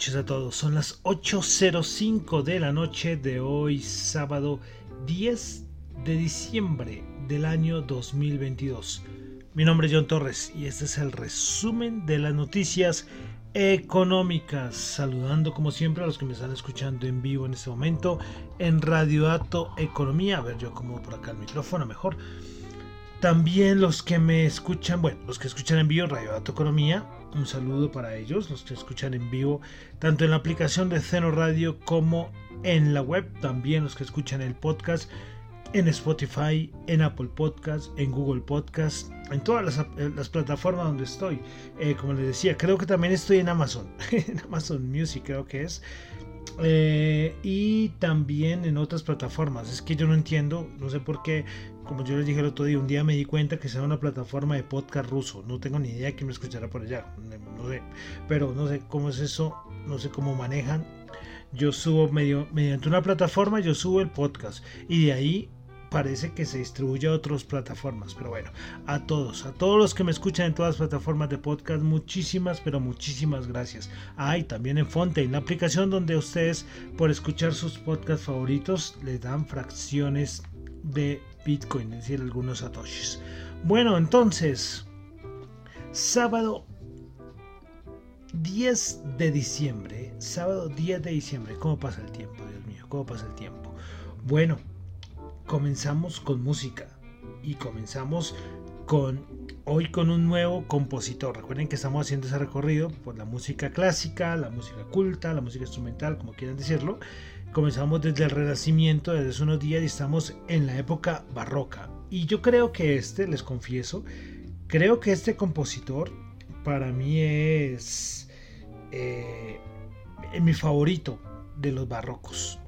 Noches a todos. Son las 8.05 de la noche de hoy, sábado 10 de diciembre del año 2022. Mi nombre es John Torres y este es el resumen de las noticias económicas. Saludando como siempre a los que me están escuchando en vivo en este momento en Radio Dato Economía. A ver, yo como por acá el micrófono mejor. También los que me escuchan, bueno, los que escuchan en vivo Radio Dato Economía, un saludo para ellos, los que escuchan en vivo, tanto en la aplicación de Ceno Radio como en la web, también los que escuchan el podcast en Spotify, en Apple Podcast, en Google Podcast, en todas las, las plataformas donde estoy. Eh, como les decía, creo que también estoy en Amazon, en Amazon Music creo que es. Eh, y también en otras plataformas. Es que yo no entiendo, no sé por qué, como yo les dije el otro día, un día me di cuenta que sea una plataforma de podcast ruso. No tengo ni idea de quién me escuchará por allá. No sé, pero no sé cómo es eso, no sé cómo manejan. Yo subo medio, mediante una plataforma, yo subo el podcast y de ahí parece que se distribuye a otras plataformas. Pero bueno, a todos, a todos los que me escuchan en todas las plataformas de podcast, muchísimas, pero muchísimas gracias. Ah, y también en Fontaine, la aplicación donde ustedes, por escuchar sus podcasts favoritos, les dan fracciones de Bitcoin, decir, algunos satoshis. Bueno, entonces, sábado 10 de diciembre, sábado 10 de diciembre, ¿cómo pasa el tiempo, Dios mío? ¿Cómo pasa el tiempo? Bueno, comenzamos con música. y comenzamos con hoy con un nuevo compositor. Recuerden que estamos haciendo ese recorrido por la música clásica, la música culta, la música instrumental, como quieran decirlo. Comenzamos desde el Renacimiento, desde hace unos días y estamos en la época barroca. Y yo creo que este, les confieso, creo que este compositor para mí es eh, mi favorito de los barrocos.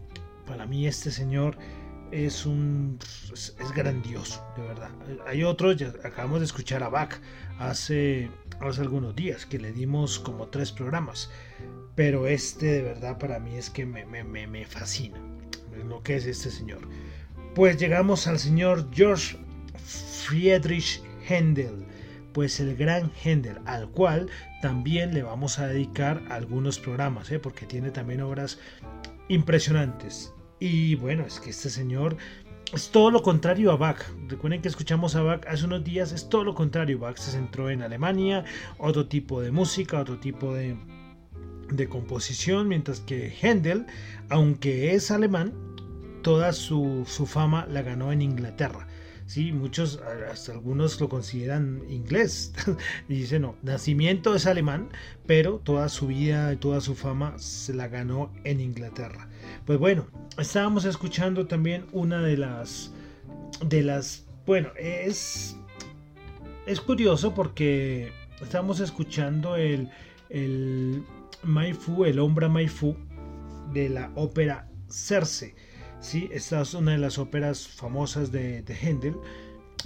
Para mí este señor es un es, grandioso, de verdad. Hay otros, ya acabamos de escuchar a Bach hace, hace algunos días, que le dimos como tres programas. Pero este de verdad para mí es que me, me, me fascina lo que es este señor. Pues llegamos al señor George Friedrich Händel, pues el gran Händel, al cual también le vamos a dedicar algunos programas, ¿eh? porque tiene también obras impresionantes. Y bueno, es que este señor es todo lo contrario a Bach. Recuerden que escuchamos a Bach hace unos días, es todo lo contrario. Bach se centró en Alemania, otro tipo de música, otro tipo de, de composición, mientras que Händel, aunque es alemán, toda su, su fama la ganó en Inglaterra. Sí, muchos, hasta algunos lo consideran inglés. y dicen, no, nacimiento es alemán, pero toda su vida toda su fama se la ganó en Inglaterra. Pues bueno, estábamos escuchando también una de las de las bueno, es es curioso porque estamos escuchando el el Maifu, el hombre Maifu de la ópera Circe. Sí, esta es una de las óperas famosas de, de Händel.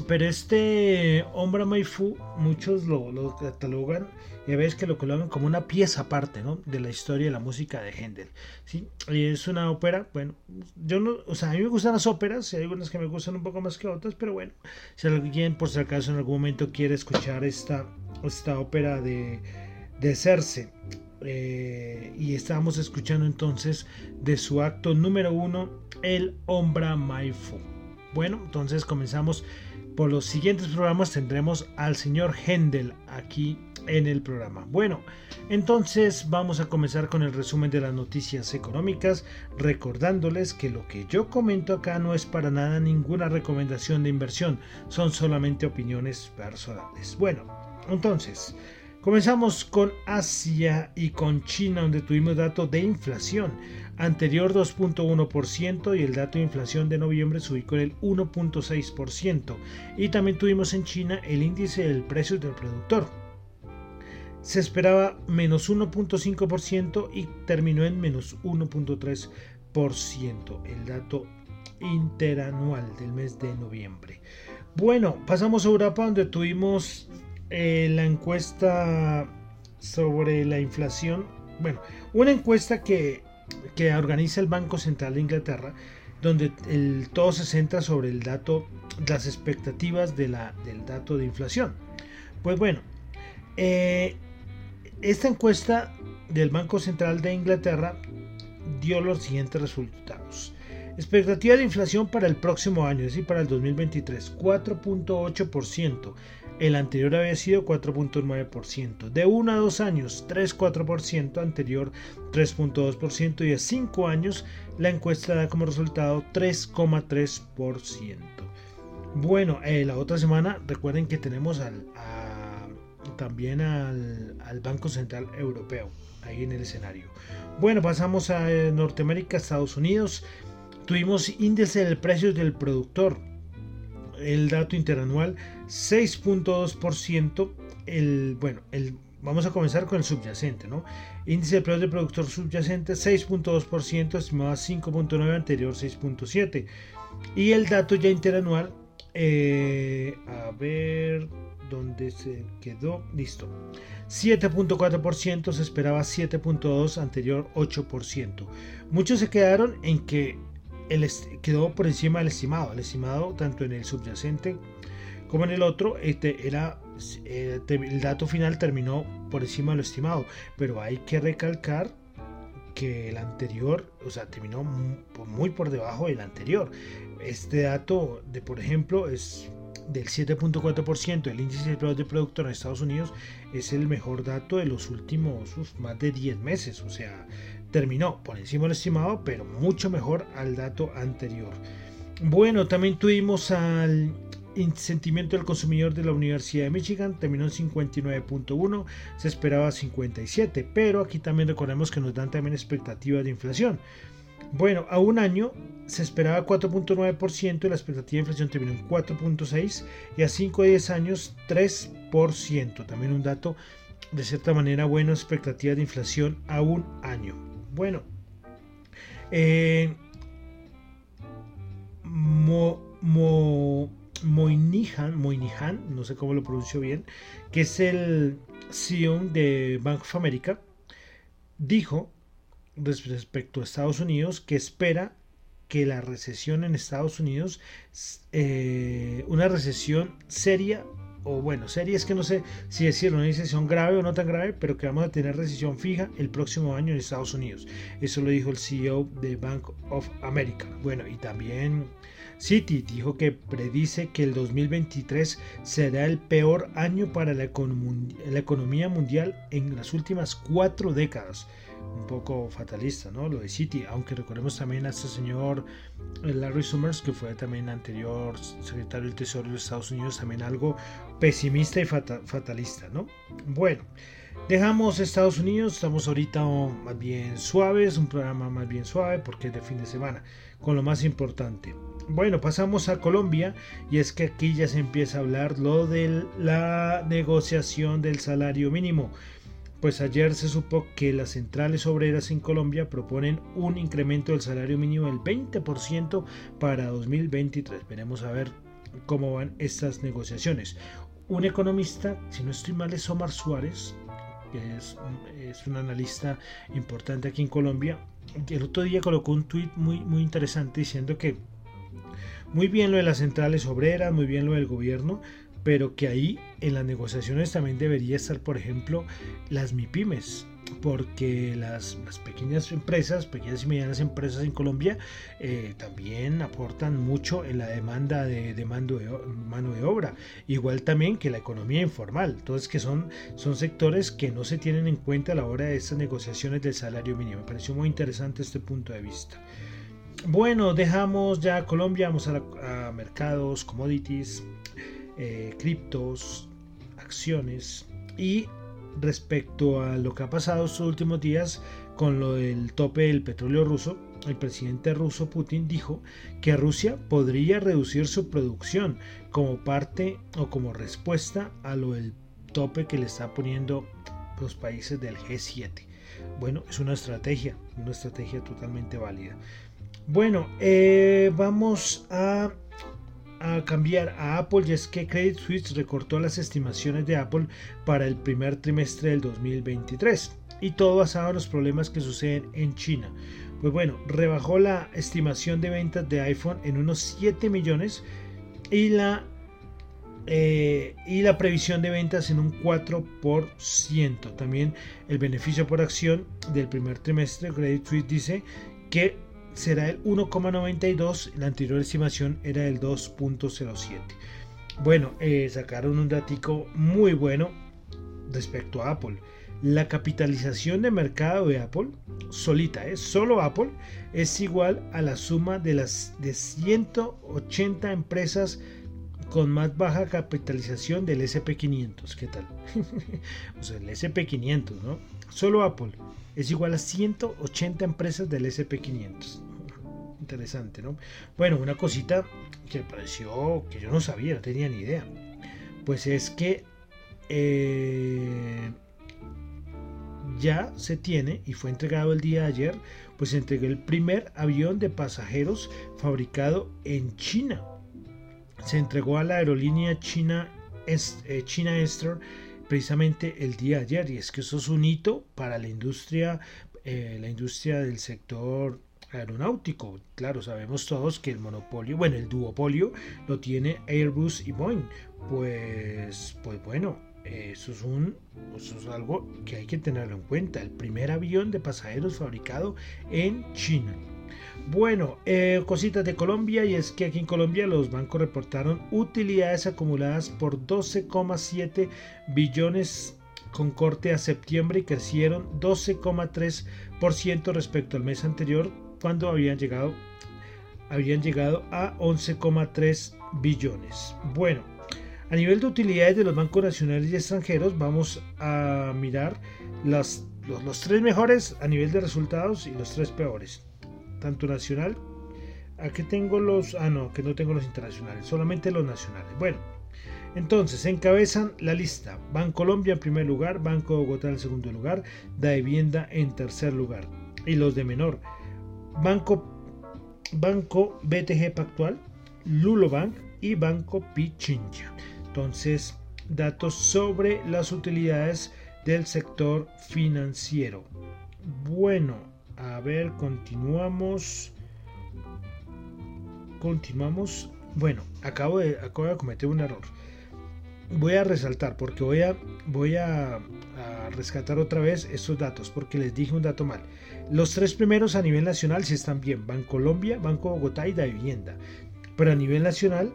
Pero este hombre Maifu, muchos lo, lo catalogan y a veces que lo colocan como una pieza aparte ¿no? de la historia de la música de Händel. ¿sí? Es una ópera, bueno, yo no, o sea, a mí me gustan las óperas, hay algunas que me gustan un poco más que otras, pero bueno, si alguien por si acaso en algún momento quiere escuchar esta, esta ópera de, de Cerce, eh, y estábamos escuchando entonces de su acto número uno, El Ombra Maifu. Bueno, entonces comenzamos por los siguientes programas tendremos al señor Händel aquí en el programa. Bueno, entonces vamos a comenzar con el resumen de las noticias económicas, recordándoles que lo que yo comento acá no es para nada ninguna recomendación de inversión, son solamente opiniones personales. Bueno, entonces, comenzamos con Asia y con China, donde tuvimos datos de inflación anterior 2.1% y el dato de inflación de noviembre se ubicó en el 1.6%. Y también tuvimos en China el índice del precio del productor. Se esperaba menos 1.5% y terminó en menos 1.3%, el dato interanual del mes de noviembre. Bueno, pasamos a Europa donde tuvimos eh, la encuesta sobre la inflación. Bueno, una encuesta que que organiza el Banco Central de Inglaterra, donde todo se centra sobre el dato, las expectativas de la, del dato de inflación. Pues bueno, eh, esta encuesta del Banco Central de Inglaterra dio los siguientes resultados. Expectativa de inflación para el próximo año, es decir, para el 2023, 4.8%. El anterior había sido 4.9%. De 1 a 2 años, 3.4%. Anterior, 3.2%. Y a 5 años, la encuesta da como resultado 3.3%. Bueno, eh, la otra semana, recuerden que tenemos también al, al Banco Central Europeo ahí en el escenario. Bueno, pasamos a eh, Norteamérica, Estados Unidos. Tuvimos índice del precio del productor el dato interanual 6.2%. El, bueno, el, vamos a comenzar con el subyacente, ¿no? Índice de precios del productor subyacente 6.2%, estimado a 5.9, anterior 6.7. Y el dato ya interanual, eh, a ver dónde se quedó, listo. 7.4%, se esperaba 7.2, anterior 8%. Muchos se quedaron en que el quedó por encima del estimado. El estimado, tanto en el subyacente como en el otro, este era eh, el dato final terminó por encima de lo estimado. Pero hay que recalcar que el anterior, o sea, terminó muy por debajo del anterior. Este dato de, por ejemplo, es del 7.4%, el índice de de productor en Estados Unidos es el mejor dato de los últimos más de 10 meses. O sea, terminó por encima del estimado, pero mucho mejor al dato anterior. Bueno, también tuvimos al, sentimiento del consumidor de la Universidad de Michigan terminó en 59.1, se esperaba 57, pero aquí también recordemos que nos dan también expectativas de inflación. Bueno, a un año se esperaba 4.9% y la expectativa de inflación terminó en 4.6% y a 5 o 10 años 3%. También un dato de cierta manera bueno, expectativa de inflación a un año. Bueno, eh, Moynihan, Moynihan, no sé cómo lo pronuncio bien, que es el CEO de Bank of America, dijo respecto a Estados Unidos que espera que la recesión en Estados Unidos, eh, una recesión seria, o bueno, seria es que no sé si decir una recesión grave o no tan grave, pero que vamos a tener recesión fija el próximo año en Estados Unidos. Eso lo dijo el CEO de Bank of America. Bueno, y también Citi dijo que predice que el 2023 será el peor año para la, economía mundial en las últimas cuatro décadas. Un poco fatalista, ¿no? Lo de Citi, aunque recordemos también a este señor eh, Larry Summers, que fue también anterior secretario del Tesoro de Estados Unidos, también algo pesimista y fatalista, ¿no? Bueno. Dejamos Estados Unidos, estamos ahorita más bien suaves, un programa más bien suave porque es de fin de semana, con lo más importante. Bueno, pasamos a Colombia y es que aquí ya se empieza a hablar lo de la negociación del salario mínimo. Pues ayer se supo que las centrales obreras en Colombia proponen un incremento del salario mínimo del 20% para 2023. Veremos a ver cómo van estas negociaciones. Un economista, si no estoy mal, es Omar Suárez, que es, es un analista importante aquí en Colombia. El otro día colocó un tuit muy, muy interesante diciendo que muy bien lo de las centrales obreras, muy bien lo del gobierno, pero que ahí en las negociaciones también debería estar, por ejemplo, las MIPIMES, porque las, pequeñas empresas, pequeñas y medianas empresas en Colombia eh, también aportan mucho en la demanda de, mano, de, obra, igual también que la economía informal, entonces que son, son sectores que no se tienen en cuenta a la hora de estas negociaciones del salario mínimo. Me pareció muy interesante este punto de vista. Bueno, dejamos ya Colombia, vamos a, mercados, commodities, eh, criptos, acciones y respecto a lo que ha pasado estos últimos días con lo del tope del petróleo ruso, el presidente ruso Putin dijo que Rusia podría reducir su producción como parte o como respuesta a lo del tope que le está poniendo los países del G7. Bueno, es una estrategia, una estrategia totalmente válida. Bueno, eh, vamos a, cambiar a Apple y es que Credit Suisse recortó las estimaciones de Apple para el primer trimestre del 2023 y todo basado en los problemas que suceden en China. Pues bueno, rebajó la estimación de ventas de iPhone en unos 7 millones y la, eh, y la previsión de ventas en un 4%. También el beneficio por acción del primer trimestre, Credit Suisse dice que será el 1,92, la anterior estimación era el 2,07. Bueno, eh, sacaron un datico muy bueno respecto a Apple. La capitalización de mercado de Apple, solita, es solo Apple, es igual a la suma de las de 180 empresas con más baja capitalización del SP500. ¿Qué tal? o sea, el SP500, ¿no? Solo Apple es igual a 180 empresas del SP500 interesante, ¿no? Bueno, una cosita que pareció que yo no sabía, no tenía ni idea. Pues es que eh, ya se tiene y fue entregado el día de ayer, pues se entregó el primer avión de pasajeros fabricado en China. Se entregó a la aerolínea China, eh, China precisamente el día de ayer y es que eso es un hito para la industria, eh, la industria del sector aeronáutico. Claro, sabemos todos que el monopolio, bueno, el duopolio lo tiene Airbus y Boeing. Pues, pues bueno, eso es, un, eso es algo que hay que tenerlo en cuenta. El primer avión de pasajeros fabricado en China. Bueno, eh, cositas de Colombia y es que aquí en Colombia los bancos reportaron utilidades acumuladas por 12,7 billones con corte a septiembre y crecieron 12,3% respecto al mes anterior cuando habían llegado habían llegado a 11,3 billones. Bueno, a nivel de utilidades de los bancos nacionales y extranjeros, vamos a mirar los, los, tres mejores a nivel de resultados y los tres peores. Tanto nacional, aquí tengo los, ah no, que no tengo los internacionales, solamente los nacionales. Bueno, entonces encabezan la lista Banco Colombia en primer lugar, Banco Bogotá en segundo lugar, Da Vivienda en tercer lugar. Y los de menor, Banco, Banco BTG Pactual, Lulo Bank y Banco Pichincha. Entonces, datos sobre las utilidades del sector financiero. Bueno, a ver, continuamos. Continuamos. Bueno, acabo de, acabo de cometer un error. Voy a resaltar porque voy a, voy a, rescatar otra vez estos datos porque les dije un dato mal. Los tres primeros a nivel nacional sí están bien. Bancolombia, Banco Bogotá y Da Vivienda. Pero a nivel nacional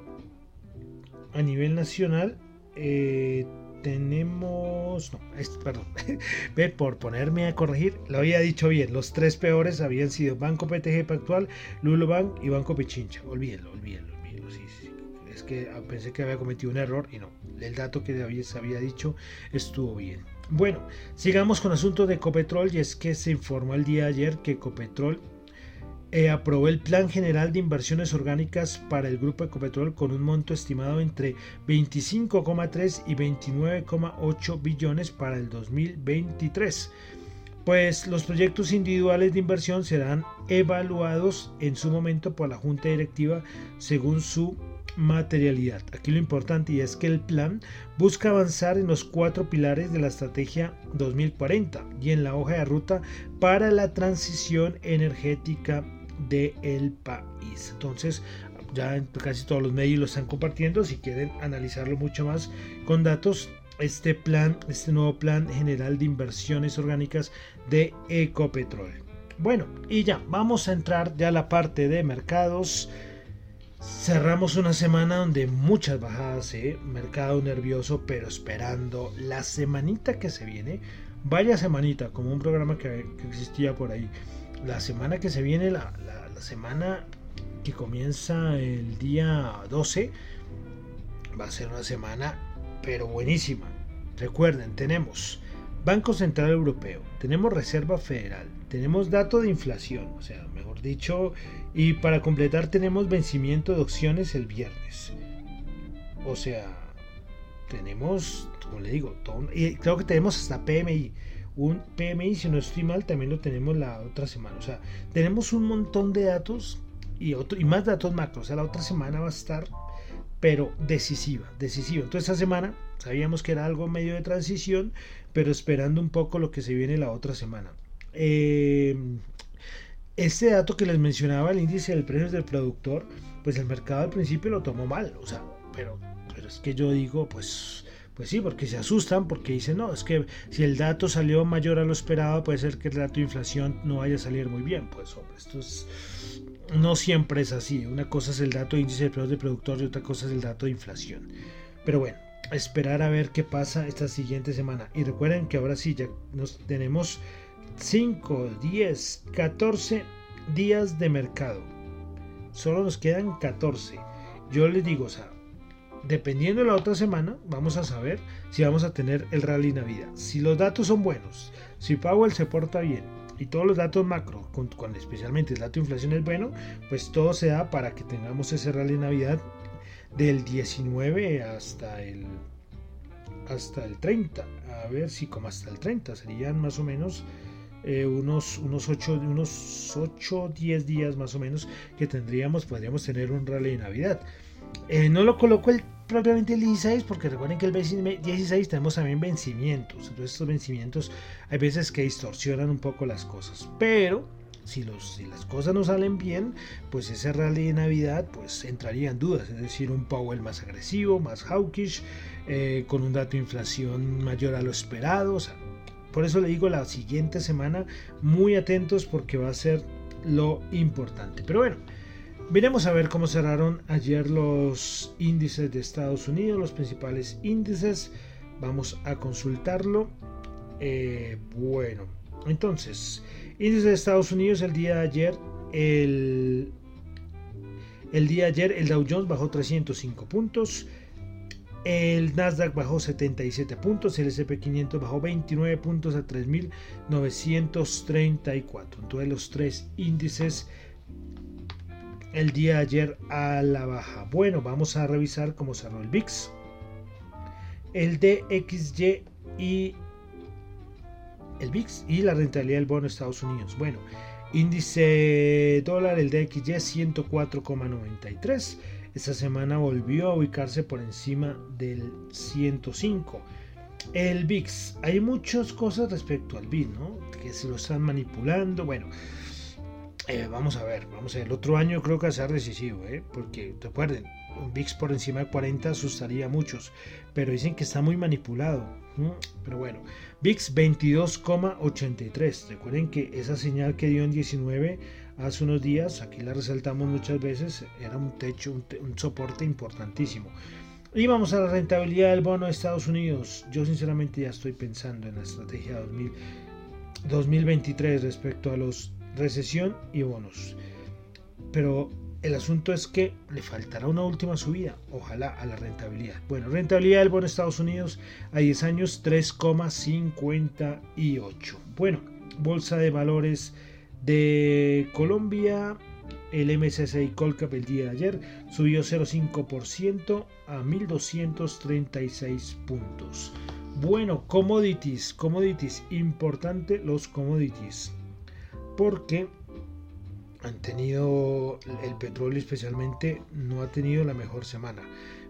a nivel nacional eh, tenemos, no, perdón, por ponerme a corregir, lo había dicho bien, los tres peores habían sido Banco PTG Pactual, Lulobank y Banco Pichincha, olvídenlo, olvídenlo, olvídenlo, sí, sí, es que ah, pensé que había cometido un error y no, el dato que se había dicho estuvo bien. Bueno, sigamos con asunto de Copetrol y es que se informó el día de ayer que Copetrol eh, aprobó el Plan General de Inversiones Orgánicas para el Grupo Ecopetrol con un monto estimado entre 25,3 y 29,8 billones para el 2023. Pues los proyectos individuales de inversión serán evaluados en su momento por la Junta Directiva según su materialidad. Aquí lo importante es que el plan busca avanzar en los cuatro pilares de la estrategia 2040 y en la hoja de ruta para la transición energética del país. Entonces, ya casi todos los medios lo están compartiendo. Si quieren analizarlo mucho más con datos, este plan, este nuevo plan general de inversiones orgánicas de Ecopetrol. Bueno, y ya vamos a entrar ya a la parte de mercados. Cerramos una semana donde muchas bajadas, ¿eh? mercado nervioso, pero esperando la semanita que se viene. Vaya semanita, como un programa que, que existía por ahí la semana que se viene, la, semana que comienza el día 12, va a ser una semana pero buenísima. Recuerden, tenemos Banco Central Europeo, tenemos Reserva Federal, tenemos dato de inflación, o sea, mejor dicho, y para completar tenemos vencimiento de opciones el viernes. O sea, tenemos, como le digo, todo, creo que tenemos hasta PMI un PMI, si no estoy mal, también lo tenemos la otra semana. O sea, tenemos un montón de datos y, otro, y más datos macro. O sea, la otra semana va a estar, pero decisiva, decisiva. Entonces, esta semana sabíamos que era algo medio de transición, pero esperando un poco lo que se viene la otra semana. Eh, este dato que les mencionaba, el índice del precio del productor, pues el mercado al principio lo tomó mal. O sea, pero, pero es que yo digo, pues pues sí, porque se asustan, porque dicen, no, es que si el dato salió mayor a lo esperado, puede ser que el dato de inflación no vaya a salir muy bien. Pues hombre, esto es, no siempre es así. Una cosa es el dato de índice de precios de productor y otra cosa es el dato de inflación. Pero bueno, esperar a ver qué pasa esta siguiente semana. Y recuerden que ahora sí, ya nos tenemos 5, 10, 14 días de mercado. Solo nos quedan 14. Yo les digo, o sea, dependiendo de la otra semana, vamos a saber si vamos a tener el rally Navidad. Si los datos son buenos, si Powell se porta bien y todos los datos macro, con, especialmente el dato de inflación es bueno, pues todo se da para que tengamos ese rally Navidad del 19 hasta el hasta el 30. A ver si como hasta el 30 serían más o menos eh, unos, unos 8, unos 8, 10 días más o menos que tendríamos, podríamos tener un rally de Navidad. Eh, no lo coloco el, propiamente el 16 porque recuerden que el 16 tenemos también vencimientos. Entonces estos vencimientos hay veces que distorsionan un poco las cosas. Pero si, los, si las cosas no salen bien, pues ese rally de Navidad pues entraría en dudas. Es decir, un Powell más agresivo, más hawkish, eh, con un dato de inflación mayor a lo esperado. por eso le digo la siguiente semana muy atentos porque va a ser lo importante. Pero bueno. Veremos a ver cómo cerraron ayer los índices de Estados Unidos, los principales índices. Vamos a consultarlo. Eh, bueno, entonces, índice de Estados Unidos el día de ayer, el El día de ayer el Dow Jones bajó 305 puntos. El Nasdaq bajó 77 puntos, el SP500 bajó 29 puntos a 3.934. Entonces los tres índices el día de ayer a la baja. Bueno, vamos a revisar cómo cerró el VIX, el DXY y el VIX y la rentabilidad del bono de Estados Unidos. Bueno, índice dólar, el DXY 104,93 esta semana volvió a ubicarse por encima del 105. El VIX, hay muchas cosas respecto al VIX, ¿no? Que se lo están manipulando. Bueno, eh, vamos a ver, vamos a ver. El otro año creo que va a ser decisivo, ¿eh? Porque recuerden, un VIX por encima de 40 asustaría a muchos, pero dicen que está muy manipulado. Pero bueno, VIX 22,83. Recuerden que esa señal que dio en 19 hace unos días, aquí la resaltamos muchas veces, era un techo, un, soporte importantísimo. Y vamos a la rentabilidad del bono de Estados Unidos. Yo sinceramente ya estoy pensando en la estrategia 2000, 2023 respecto a los recesión y bonos. Pero el asunto es que le faltará una última subida, ojalá a la rentabilidad. Bueno, rentabilidad del bono de Estados Unidos a 10 años 3,58. Bueno, bolsa de valores de Colombia, el MSCI Colcap el día de ayer subió 0,5% a 1.236 puntos. Bueno, commodities, commodities, importante los commodities, porque han tenido, el petróleo especialmente, no ha tenido la mejor semana.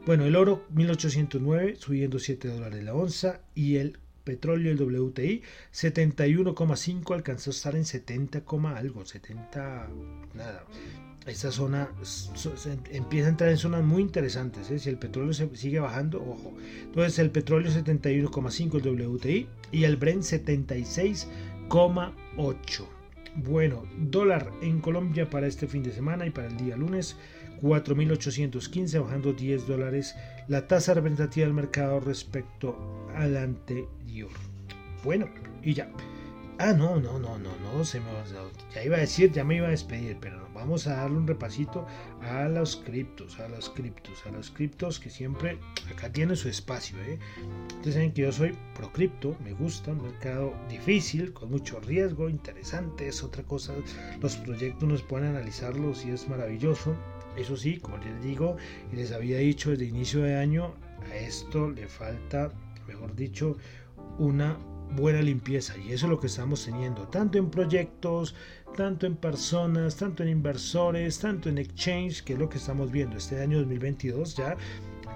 Bueno, el oro 1809 subiendo 7 dólares la onza y el petróleo, el WTI, 71,5 alcanzó a estar en 70, algo, 70, nada. Esta zona empieza a entrar en zonas muy interesantes. ¿eh? Si el petróleo sigue bajando, ojo. Entonces el petróleo 71,5 el WTI y el Brent 76,8. Bueno, dólar en Colombia para este fin de semana y para el día lunes 4.815, bajando 10 dólares la tasa representativa del mercado respecto al anterior. Bueno, y ya. Ah, no, no, no, no, no, se me ya iba a decir, ya me iba a despedir, pero vamos a darle un repasito a los criptos, a los criptos, a los criptos que siempre acá tienen su espacio, ¿eh? Ustedes saben que yo soy pro cripto, me gusta, un mercado difícil, con mucho riesgo, interesante, es otra cosa, los proyectos nos pueden analizarlos y es maravilloso, eso sí, como les digo y les había dicho desde inicio de año, a esto le falta, mejor dicho, una buena limpieza y eso es lo que estamos teniendo, tanto en proyectos, tanto en personas, tanto en inversores, tanto en exchange, que es lo que estamos viendo. Este año 2022 ya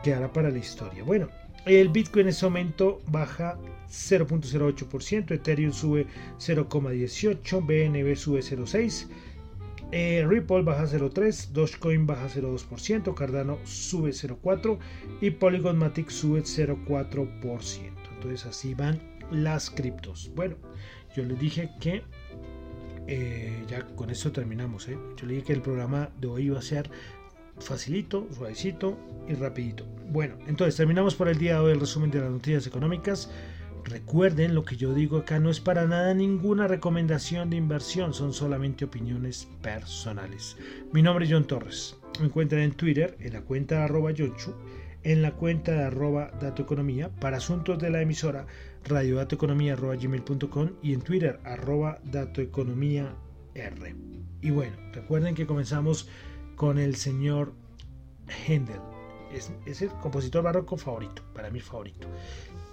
quedará para la historia. Bueno, el Bitcoin en ese momento baja 0.08%, Ethereum sube 0.18%, BNB sube 0.6%. Eh, Ripple baja 0.3, Dogecoin baja 0.2%, Cardano sube 0.4% y Polygon Matic sube 0.4%. Entonces así van las criptos. Bueno, yo les dije que eh, ya con esto terminamos. ¿eh? Yo les dije que el programa de hoy iba a ser facilito, suavecito y rapidito. Bueno, entonces terminamos por el día de hoy el resumen de las noticias económicas. Recuerden, lo que yo digo acá no es para nada ninguna recomendación de inversión, son solamente opiniones personales. Mi nombre es John Torres. Me encuentran en Twitter en la cuenta de arroba Yonchu, en la cuenta de arroba datoeconomía para asuntos de la emisora radiodatoeconomía.gmail.com y en Twitter arroba. Y bueno, recuerden que comenzamos con el señor Händel. Es, es el compositor barroco favorito, para mí favorito.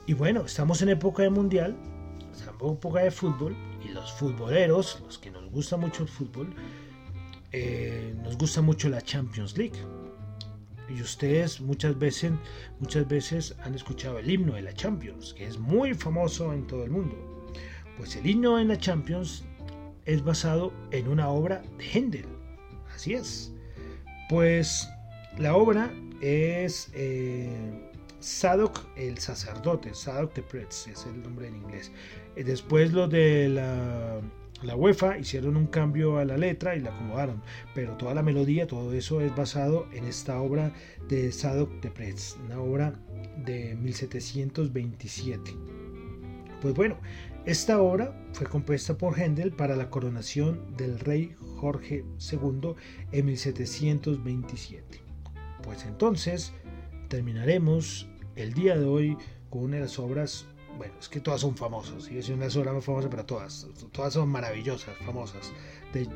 Y bueno, estamos en época de mundial, estamos en época de fútbol, y los futboleros, los que nos gusta mucho el fútbol, eh, nos gusta mucho la Champions League. Y ustedes muchas veces, muchas veces han escuchado el himno de la Champions, que es muy famoso en todo el mundo. Pues el himno en la Champions es basado en una obra de Händel. Así es. Pues la obra es eh, Sadok el sacerdote, Sadok the Priest, es el nombre en inglés. Después lo de la, la, UEFA hicieron un cambio a la letra y la acomodaron, pero toda la melodía, todo eso es basado en esta obra de Sadok the Priest, una obra de 1727. Pues bueno, esta obra fue compuesta por Händel para la coronación del rey Jorge II en 1727. Pues entonces terminaremos el día de hoy con una de las obras, bueno, es que todas son famosas, y es una obras más famosas, pero todas, todas son maravillosas, famosas, de,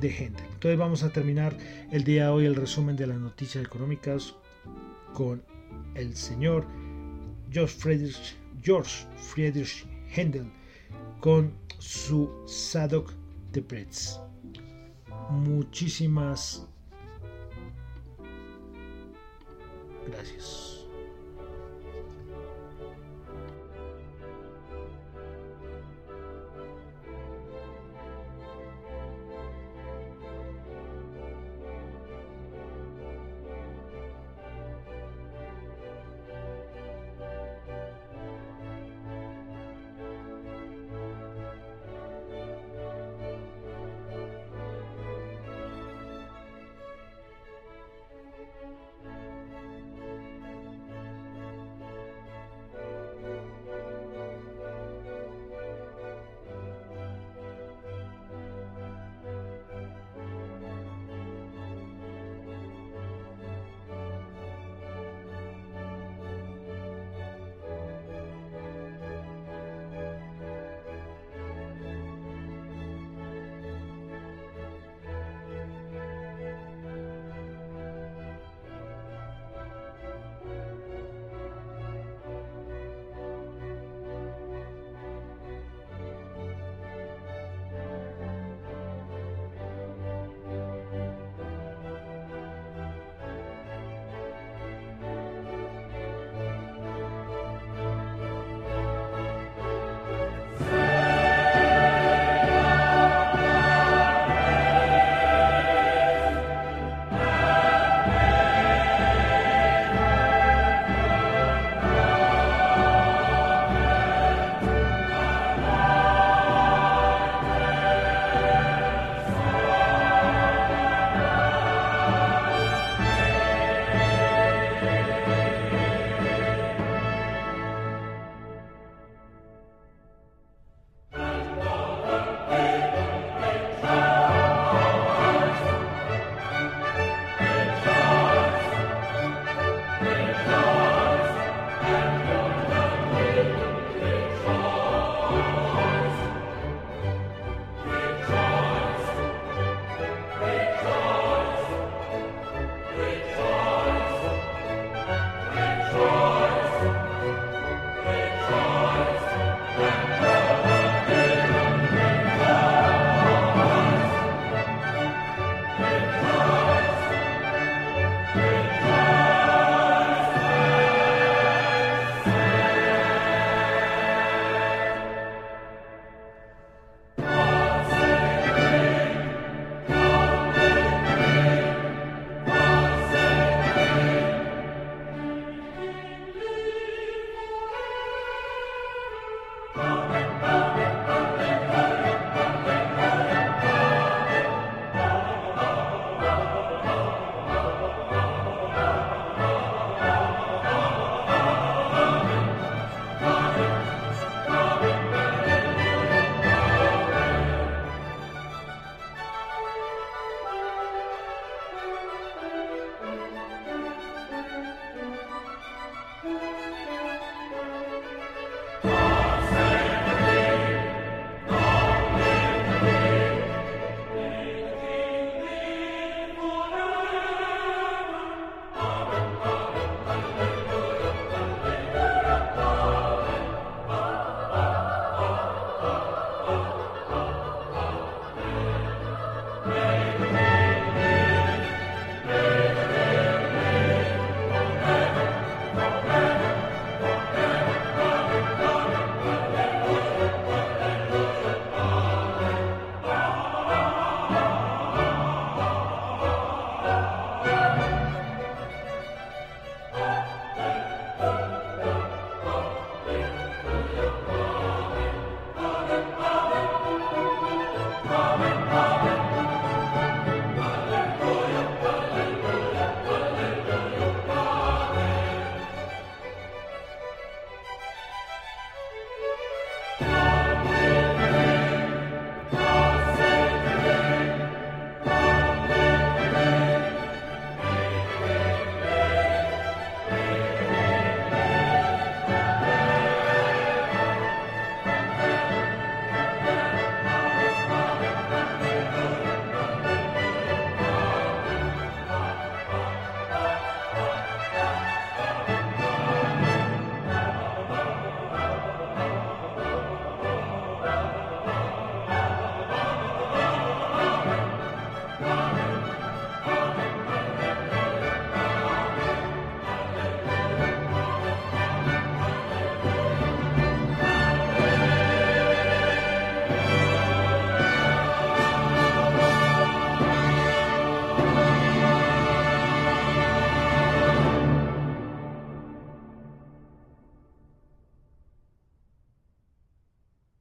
de gente. Entonces vamos a terminar el día de hoy el resumen de las noticias económicas con el señor George Friedrich, George Friedrich Händel con su Sadok de Pretz. Muchísimas gracias.